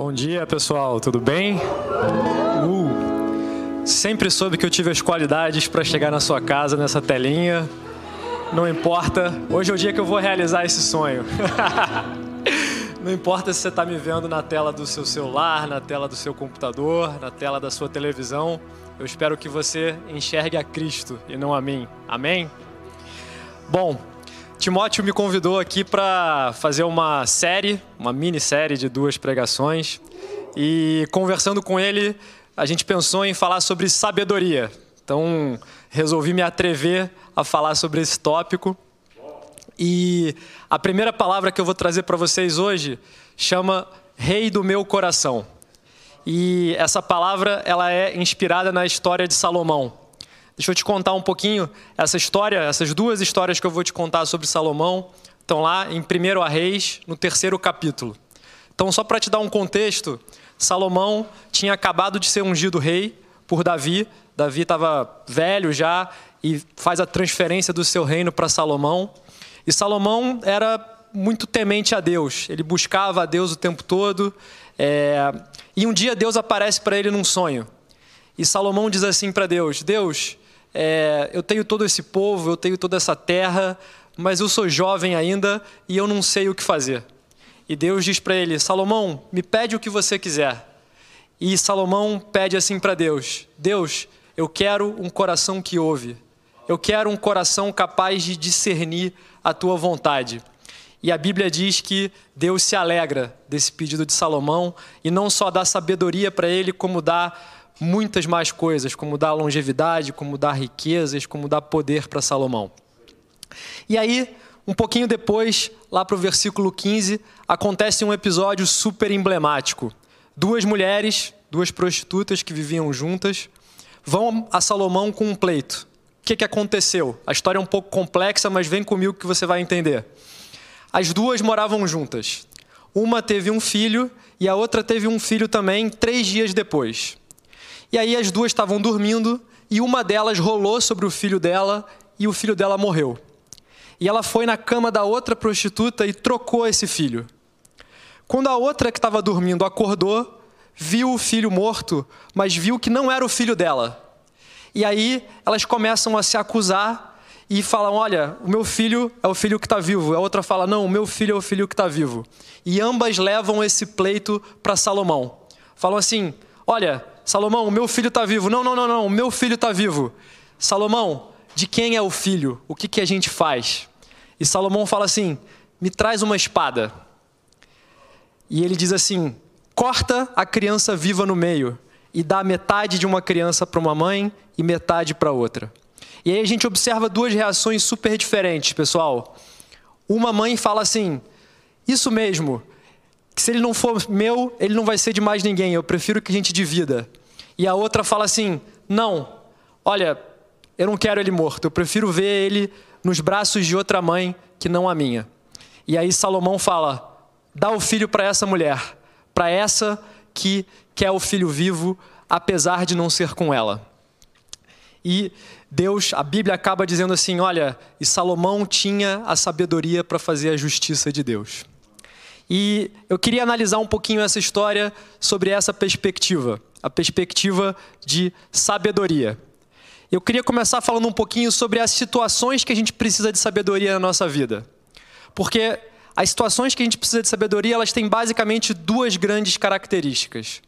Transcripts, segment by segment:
Bom dia, pessoal, tudo bem? Uh, sempre soube que eu tive as qualidades para chegar na sua casa nessa telinha. Não importa, hoje é o dia que eu vou realizar esse sonho. Não importa se você está me vendo na tela do seu celular, na tela do seu computador, na tela da sua televisão, eu espero que você enxergue a Cristo e não a mim. Amém? Bom, Timóteo me convidou aqui para fazer uma série, uma minissérie de duas pregações. E conversando com ele, a gente pensou em falar sobre sabedoria. Então, resolvi me atrever a falar sobre esse tópico. E a primeira palavra que eu vou trazer para vocês hoje chama Rei do meu coração. E essa palavra ela é inspirada na história de Salomão. Deixa eu te contar um pouquinho essa história, essas duas histórias que eu vou te contar sobre Salomão, estão lá em 1 a Reis, no terceiro capítulo. Então, só para te dar um contexto, Salomão tinha acabado de ser ungido rei por Davi. Davi estava velho já e faz a transferência do seu reino para Salomão. E Salomão era muito temente a Deus, ele buscava a Deus o tempo todo. É... E um dia Deus aparece para ele num sonho. E Salomão diz assim para Deus: Deus, é, eu tenho todo esse povo, eu tenho toda essa terra, mas eu sou jovem ainda e eu não sei o que fazer. E Deus diz para ele: Salomão, me pede o que você quiser. E Salomão pede assim para Deus: Deus, eu quero um coração que ouve. Eu quero um coração capaz de discernir a tua vontade. E a Bíblia diz que Deus se alegra desse pedido de Salomão e não só dá sabedoria para ele, como dá muitas mais coisas, como dar longevidade, como dar riquezas, como dar poder para Salomão. E aí, um pouquinho depois, lá para o versículo 15, acontece um episódio super emblemático. Duas mulheres, duas prostitutas que viviam juntas, vão a Salomão com um pleito. O que, que aconteceu? A história é um pouco complexa, mas vem comigo que você vai entender. As duas moravam juntas. Uma teve um filho e a outra teve um filho também três dias depois. E aí as duas estavam dormindo e uma delas rolou sobre o filho dela e o filho dela morreu. E ela foi na cama da outra prostituta e trocou esse filho. Quando a outra que estava dormindo acordou, viu o filho morto, mas viu que não era o filho dela. E aí elas começam a se acusar e falam: Olha, o meu filho é o filho que está vivo. A outra fala: Não, o meu filho é o filho que está vivo. E ambas levam esse pleito para Salomão. Falam assim: Olha, Salomão, o meu filho está vivo. Não, não, não, não, o meu filho está vivo. Salomão, de quem é o filho? O que, que a gente faz? E Salomão fala assim: me traz uma espada. E ele diz assim: corta a criança viva no meio e dá metade de uma criança para uma mãe e metade para outra. E aí a gente observa duas reações super diferentes, pessoal. Uma mãe fala assim: Isso mesmo, que se ele não for meu, ele não vai ser de mais ninguém, eu prefiro que a gente divida. E a outra fala assim: Não, olha, eu não quero ele morto, eu prefiro ver ele nos braços de outra mãe que não a minha. E aí Salomão fala: Dá o filho para essa mulher, para essa que quer o filho vivo, apesar de não ser com ela. E Deus, a Bíblia acaba dizendo assim: olha, e Salomão tinha a sabedoria para fazer a justiça de Deus. E eu queria analisar um pouquinho essa história sobre essa perspectiva a perspectiva de sabedoria. Eu queria começar falando um pouquinho sobre as situações que a gente precisa de sabedoria na nossa vida. Porque as situações que a gente precisa de sabedoria, elas têm basicamente duas grandes características.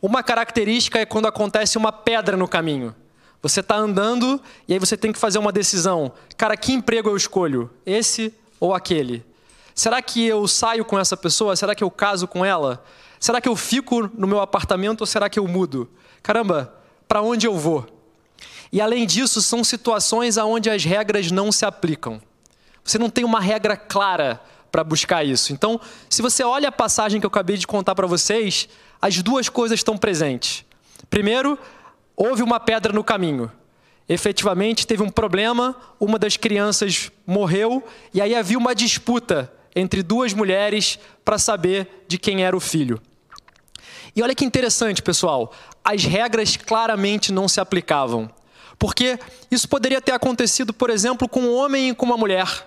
Uma característica é quando acontece uma pedra no caminho. Você está andando e aí você tem que fazer uma decisão. Cara, que emprego eu escolho? Esse ou aquele? Será que eu saio com essa pessoa? Será que eu caso com ela? Será que eu fico no meu apartamento ou será que eu mudo? Caramba, para onde eu vou? E além disso, são situações onde as regras não se aplicam. Você não tem uma regra clara para buscar isso. Então, se você olha a passagem que eu acabei de contar para vocês, as duas coisas estão presentes. Primeiro, houve uma pedra no caminho. Efetivamente, teve um problema, uma das crianças morreu, e aí havia uma disputa entre duas mulheres para saber de quem era o filho. E olha que interessante, pessoal, as regras claramente não se aplicavam. Porque isso poderia ter acontecido, por exemplo, com um homem e com uma mulher.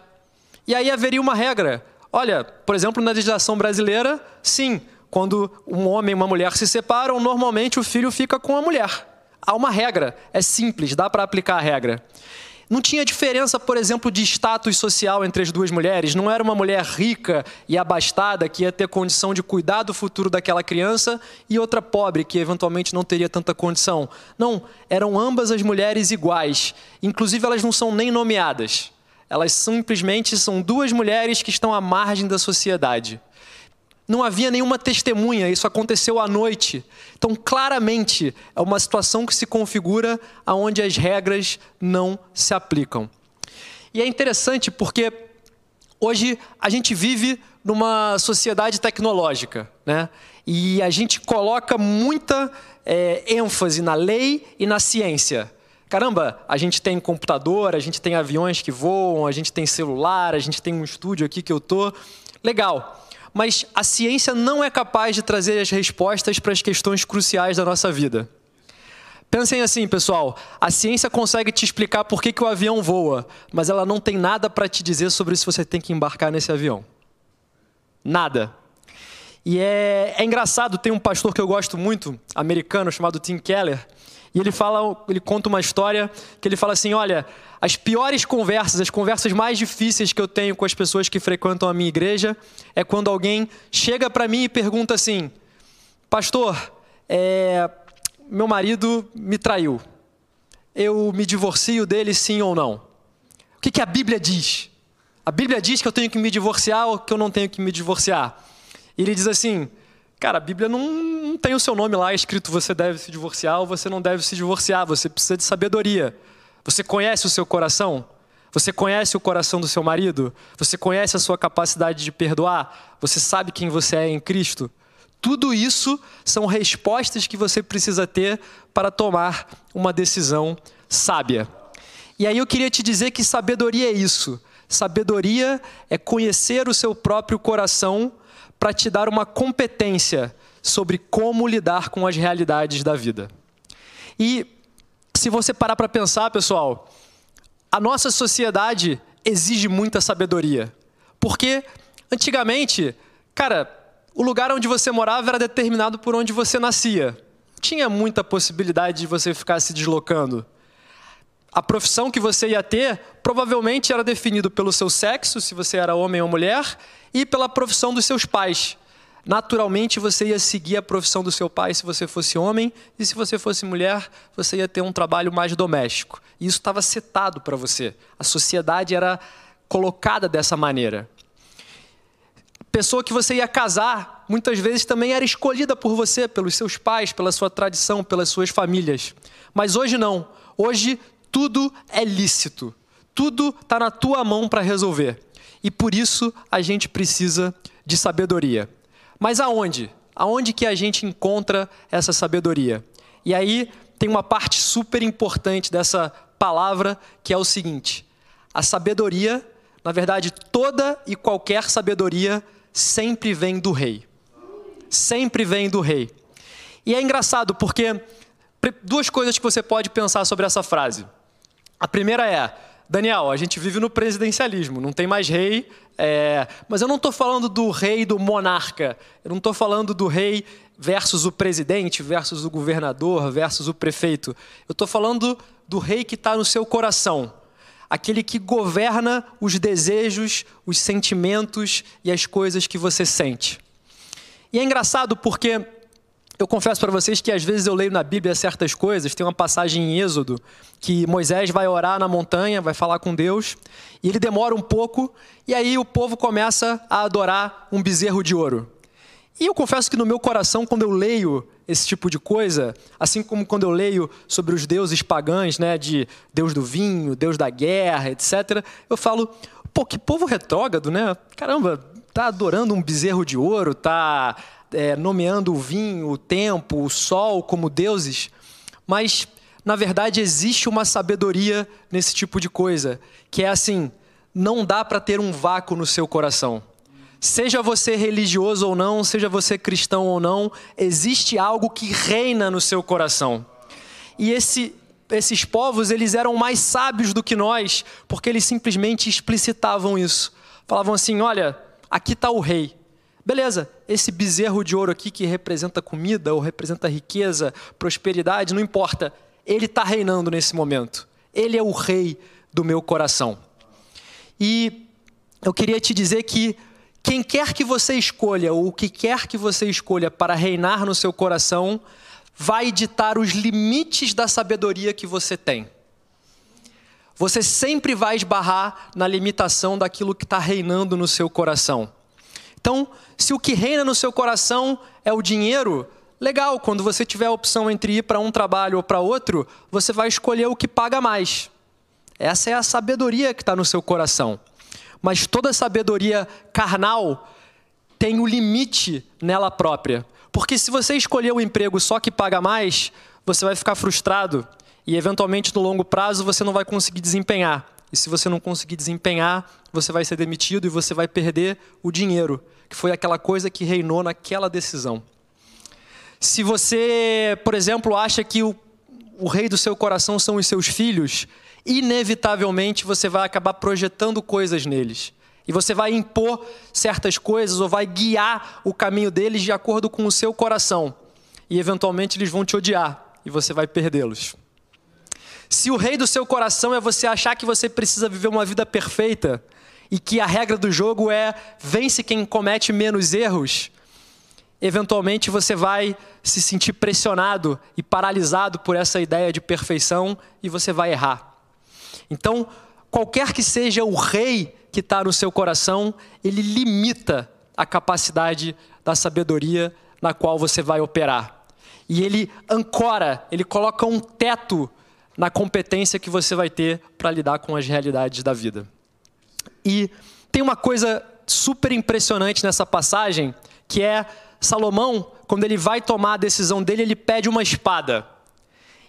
E aí haveria uma regra. Olha, por exemplo, na legislação brasileira, sim, quando um homem e uma mulher se separam, normalmente o filho fica com a mulher. Há uma regra, é simples, dá para aplicar a regra. Não tinha diferença, por exemplo, de status social entre as duas mulheres. Não era uma mulher rica e abastada que ia ter condição de cuidar do futuro daquela criança e outra pobre que eventualmente não teria tanta condição. Não, eram ambas as mulheres iguais. Inclusive, elas não são nem nomeadas. Elas simplesmente são duas mulheres que estão à margem da sociedade não havia nenhuma testemunha, isso aconteceu à noite. Então, claramente, é uma situação que se configura onde as regras não se aplicam. E é interessante porque hoje a gente vive numa sociedade tecnológica, né? E a gente coloca muita é, ênfase na lei e na ciência. Caramba, a gente tem computador, a gente tem aviões que voam, a gente tem celular, a gente tem um estúdio aqui que eu tô. Legal mas a ciência não é capaz de trazer as respostas para as questões cruciais da nossa vida. Pensem assim, pessoal: a ciência consegue te explicar por que, que o avião voa, mas ela não tem nada para te dizer sobre se você tem que embarcar nesse avião. Nada. E é, é engraçado, tem um pastor que eu gosto muito, americano, chamado Tim Keller, e ele fala, ele conta uma história que ele fala assim: olha, as piores conversas, as conversas mais difíceis que eu tenho com as pessoas que frequentam a minha igreja é quando alguém chega para mim e pergunta assim: Pastor, é, meu marido me traiu. Eu me divorcio dele sim ou não? O que, que a Bíblia diz? A Bíblia diz que eu tenho que me divorciar ou que eu não tenho que me divorciar? E ele diz assim: Cara, a Bíblia não, não tem o seu nome lá escrito você deve se divorciar ou você não deve se divorciar. Você precisa de sabedoria. Você conhece o seu coração? Você conhece o coração do seu marido? Você conhece a sua capacidade de perdoar? Você sabe quem você é em Cristo? Tudo isso são respostas que você precisa ter para tomar uma decisão sábia. E aí eu queria te dizer que sabedoria é isso. Sabedoria é conhecer o seu próprio coração para te dar uma competência sobre como lidar com as realidades da vida. E se você parar para pensar, pessoal, a nossa sociedade exige muita sabedoria. Porque antigamente, cara, o lugar onde você morava era determinado por onde você nascia. Tinha muita possibilidade de você ficar se deslocando. A profissão que você ia ter provavelmente era definido pelo seu sexo, se você era homem ou mulher, e pela profissão dos seus pais. Naturalmente você ia seguir a profissão do seu pai se você fosse homem, e se você fosse mulher, você ia ter um trabalho mais doméstico. E isso estava setado para você. A sociedade era colocada dessa maneira. Pessoa que você ia casar, muitas vezes também era escolhida por você, pelos seus pais, pela sua tradição, pelas suas famílias. Mas hoje não. Hoje tudo é lícito. Tudo está na tua mão para resolver. E por isso a gente precisa de sabedoria. Mas aonde? Aonde que a gente encontra essa sabedoria? E aí tem uma parte super importante dessa palavra que é o seguinte: a sabedoria, na verdade, toda e qualquer sabedoria sempre vem do rei. Sempre vem do rei. E é engraçado porque duas coisas que você pode pensar sobre essa frase. A primeira é: Daniel, a gente vive no presidencialismo, não tem mais rei, é... mas eu não estou falando do rei do monarca, eu não estou falando do rei versus o presidente, versus o governador, versus o prefeito. Eu estou falando do rei que está no seu coração, aquele que governa os desejos, os sentimentos e as coisas que você sente. E é engraçado porque eu confesso para vocês que às vezes eu leio na Bíblia certas coisas. Tem uma passagem em Êxodo que Moisés vai orar na montanha, vai falar com Deus, e ele demora um pouco, e aí o povo começa a adorar um bezerro de ouro. E eu confesso que no meu coração, quando eu leio esse tipo de coisa, assim como quando eu leio sobre os deuses pagãos, né, de Deus do vinho, Deus da guerra, etc., eu falo, pô, que povo retrógrado, né? Caramba, tá adorando um bezerro de ouro, tá é, nomeando o vinho, o tempo, o sol como deuses, mas na verdade existe uma sabedoria nesse tipo de coisa, que é assim: não dá para ter um vácuo no seu coração. Seja você religioso ou não, seja você cristão ou não, existe algo que reina no seu coração. E esse, esses povos, eles eram mais sábios do que nós, porque eles simplesmente explicitavam isso. Falavam assim: olha, aqui está o rei. Beleza, esse bezerro de ouro aqui que representa comida ou representa riqueza, prosperidade, não importa. Ele está reinando nesse momento. Ele é o rei do meu coração. E eu queria te dizer que quem quer que você escolha, ou o que quer que você escolha para reinar no seu coração, vai ditar os limites da sabedoria que você tem. Você sempre vai esbarrar na limitação daquilo que está reinando no seu coração. Então, se o que reina no seu coração é o dinheiro, legal, quando você tiver a opção entre ir para um trabalho ou para outro, você vai escolher o que paga mais. Essa é a sabedoria que está no seu coração. Mas toda sabedoria carnal tem o um limite nela própria. Porque se você escolher um emprego só que paga mais, você vai ficar frustrado e eventualmente no longo prazo você não vai conseguir desempenhar. E se você não conseguir desempenhar, você vai ser demitido e você vai perder o dinheiro, que foi aquela coisa que reinou naquela decisão. Se você, por exemplo, acha que o, o rei do seu coração são os seus filhos, inevitavelmente você vai acabar projetando coisas neles. E você vai impor certas coisas ou vai guiar o caminho deles de acordo com o seu coração. E eventualmente eles vão te odiar e você vai perdê-los. Se o rei do seu coração é você achar que você precisa viver uma vida perfeita e que a regra do jogo é vence quem comete menos erros, eventualmente você vai se sentir pressionado e paralisado por essa ideia de perfeição e você vai errar. Então, qualquer que seja o rei que está no seu coração, ele limita a capacidade da sabedoria na qual você vai operar. E ele ancora, ele coloca um teto na competência que você vai ter para lidar com as realidades da vida. E tem uma coisa super impressionante nessa passagem, que é Salomão, quando ele vai tomar a decisão dele, ele pede uma espada.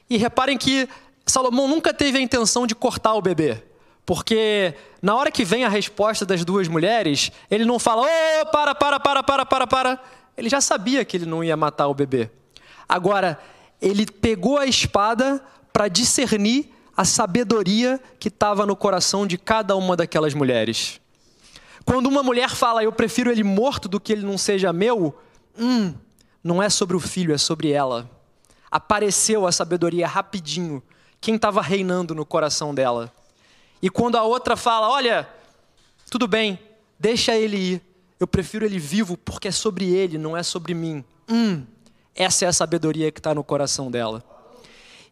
E reparem que Salomão nunca teve a intenção de cortar o bebê. Porque na hora que vem a resposta das duas mulheres, ele não fala, oh, para, para, para, para, para, para. Ele já sabia que ele não ia matar o bebê. Agora, ele pegou a espada para discernir a sabedoria que estava no coração de cada uma daquelas mulheres. Quando uma mulher fala, eu prefiro ele morto do que ele não seja meu, hum, não é sobre o filho, é sobre ela. Apareceu a sabedoria rapidinho quem estava reinando no coração dela. E quando a outra fala: Olha, tudo bem, deixa ele ir, eu prefiro ele vivo porque é sobre ele, não é sobre mim. Hum, essa é a sabedoria que está no coração dela.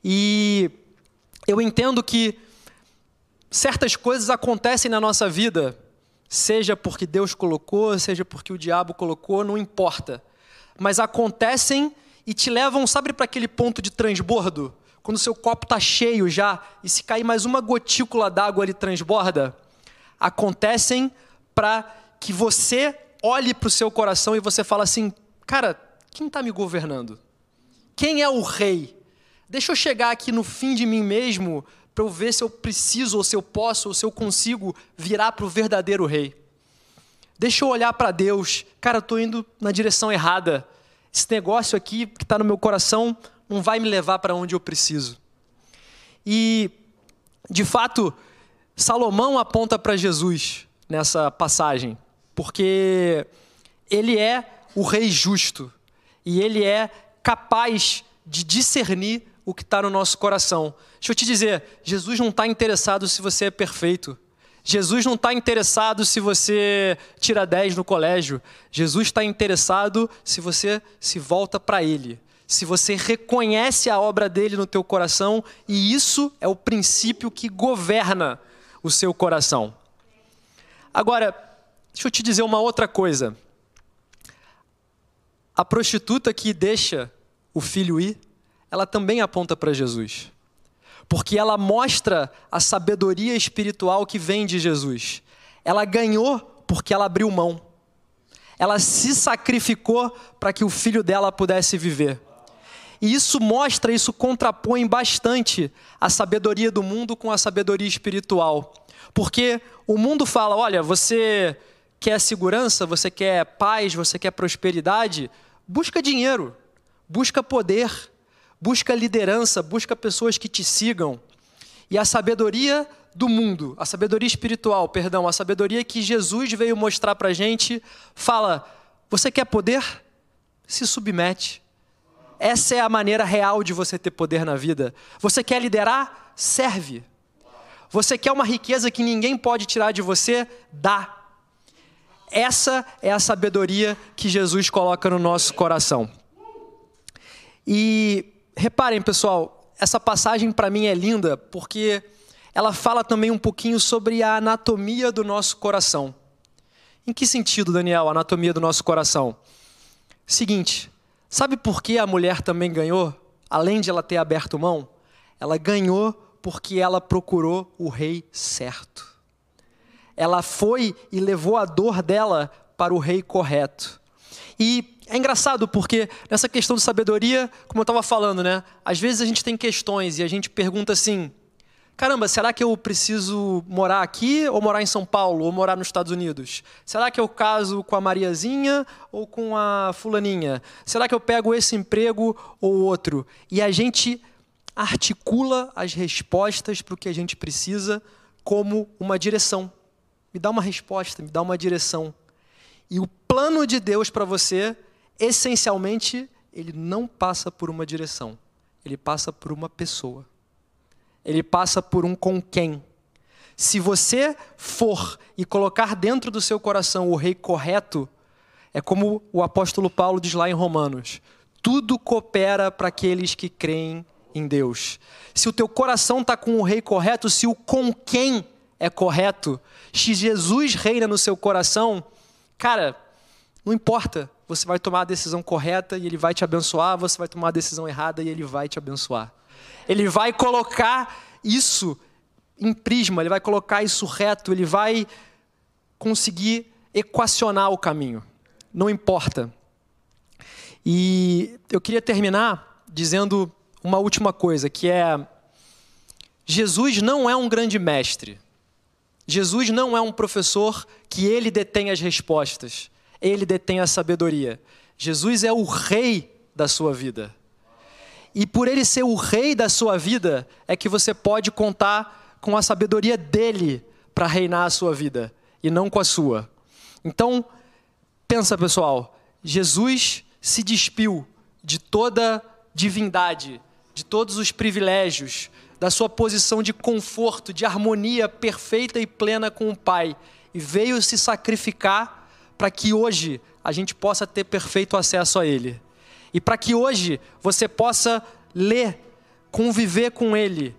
E eu entendo que certas coisas acontecem na nossa vida, seja porque Deus colocou, seja porque o diabo colocou, não importa. Mas acontecem e te levam, sabe, para aquele ponto de transbordo? quando seu copo está cheio já e se cair mais uma gotícula d'água ele transborda, acontecem para que você olhe para o seu coração e você fala assim, cara, quem está me governando? Quem é o rei? Deixa eu chegar aqui no fim de mim mesmo para eu ver se eu preciso, ou se eu posso, ou se eu consigo virar para o verdadeiro rei. Deixa eu olhar para Deus. Cara, eu estou indo na direção errada. Esse negócio aqui que está no meu coração não vai me levar para onde eu preciso. E, de fato, Salomão aponta para Jesus nessa passagem, porque ele é o rei justo e ele é capaz de discernir o que está no nosso coração. Deixa eu te dizer, Jesus não está interessado se você é perfeito. Jesus não está interessado se você tira 10 no colégio. Jesus está interessado se você se volta para Ele se você reconhece a obra dele no teu coração, e isso é o princípio que governa o seu coração. Agora, deixa eu te dizer uma outra coisa. A prostituta que deixa o filho ir, ela também aponta para Jesus. Porque ela mostra a sabedoria espiritual que vem de Jesus. Ela ganhou porque ela abriu mão. Ela se sacrificou para que o filho dela pudesse viver. E isso mostra, isso contrapõe bastante a sabedoria do mundo com a sabedoria espiritual. Porque o mundo fala: olha, você quer segurança, você quer paz, você quer prosperidade, busca dinheiro, busca poder, busca liderança, busca pessoas que te sigam. E a sabedoria do mundo, a sabedoria espiritual, perdão, a sabedoria que Jesus veio mostrar para a gente, fala: Você quer poder? Se submete. Essa é a maneira real de você ter poder na vida. Você quer liderar? Serve. Você quer uma riqueza que ninguém pode tirar de você? Dá. Essa é a sabedoria que Jesus coloca no nosso coração. E reparem, pessoal, essa passagem para mim é linda porque ela fala também um pouquinho sobre a anatomia do nosso coração. Em que sentido, Daniel, a anatomia do nosso coração? Seguinte, sabe por que a mulher também ganhou? Além de ela ter aberto mão, ela ganhou porque ela procurou o rei certo. Ela foi e levou a dor dela para o rei correto. E é engraçado porque nessa questão de sabedoria, como eu estava falando, né? Às vezes a gente tem questões e a gente pergunta assim: caramba, será que eu preciso morar aqui ou morar em São Paulo ou morar nos Estados Unidos? Será que eu caso com a Mariazinha ou com a fulaninha? Será que eu pego esse emprego ou outro? E a gente articula as respostas para o que a gente precisa como uma direção. Me dá uma resposta, me dá uma direção. E o plano de Deus para você, essencialmente, ele não passa por uma direção, ele passa por uma pessoa ele passa por um com quem. Se você for e colocar dentro do seu coração o rei correto, é como o apóstolo Paulo diz lá em Romanos: tudo coopera para aqueles que creem em Deus. Se o teu coração está com o rei correto, se o com quem é correto, se Jesus reina no seu coração, cara, não importa, você vai tomar a decisão correta e ele vai te abençoar, você vai tomar a decisão errada e ele vai te abençoar. Ele vai colocar isso em prisma, ele vai colocar isso reto, ele vai conseguir equacionar o caminho. Não importa. E eu queria terminar dizendo uma última coisa, que é Jesus não é um grande mestre. Jesus não é um professor que ele detém as respostas, ele detém a sabedoria. Jesus é o rei da sua vida. E por ele ser o rei da sua vida, é que você pode contar com a sabedoria dele para reinar a sua vida e não com a sua. Então, pensa, pessoal, Jesus se despiu de toda divindade, de todos os privilégios, da sua posição de conforto, de harmonia perfeita e plena com o Pai, e veio se sacrificar para que hoje a gente possa ter perfeito acesso a Ele. E para que hoje você possa ler, conviver com Ele,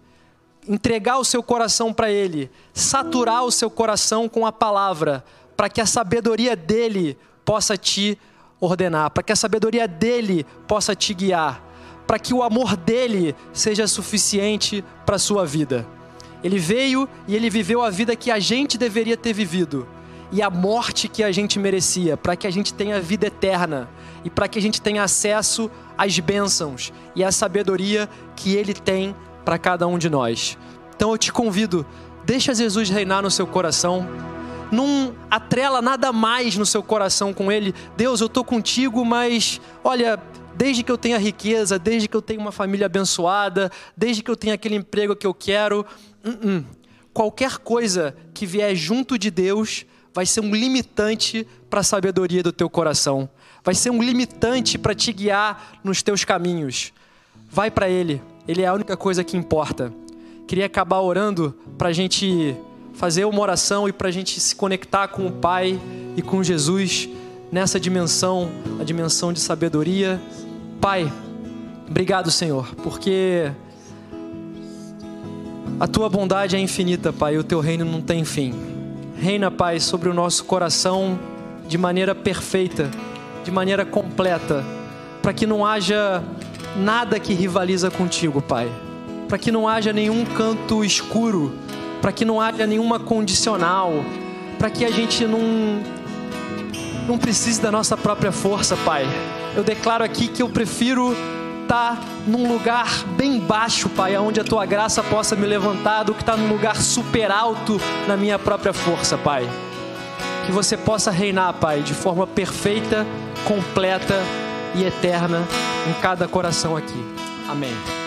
entregar o seu coração para Ele, saturar o seu coração com a palavra, para que a sabedoria dele possa te ordenar, para que a sabedoria dele possa te guiar, para que o amor dele seja suficiente para a sua vida. Ele veio e ele viveu a vida que a gente deveria ter vivido e a morte que a gente merecia, para que a gente tenha vida eterna e para que a gente tenha acesso às bênçãos e à sabedoria que Ele tem para cada um de nós. Então eu te convido, deixa Jesus reinar no seu coração. Não atrela nada mais no seu coração com Ele. Deus, eu estou contigo, mas olha, desde que eu tenha riqueza, desde que eu tenha uma família abençoada, desde que eu tenha aquele emprego que eu quero, uh -uh. qualquer coisa que vier junto de Deus vai ser um limitante para a sabedoria do teu coração. Vai ser um limitante para te guiar nos teus caminhos. Vai para Ele. Ele é a única coisa que importa. Queria acabar orando para a gente fazer uma oração e para a gente se conectar com o Pai e com Jesus nessa dimensão, a dimensão de sabedoria. Pai, obrigado, Senhor, porque a tua bondade é infinita, Pai, e o teu reino não tem fim. Reina, Pai, sobre o nosso coração de maneira perfeita, de maneira completa, para que não haja nada que rivaliza contigo, Pai. Para que não haja nenhum canto escuro, para que não haja nenhuma condicional, para que a gente não não precise da nossa própria força, Pai. Eu declaro aqui que eu prefiro estar tá num lugar bem baixo, Pai, onde a tua graça possa me levantar, do que estar tá num lugar super alto na minha própria força, Pai. Que você possa reinar, Pai, de forma perfeita, completa e eterna em cada coração aqui. Amém.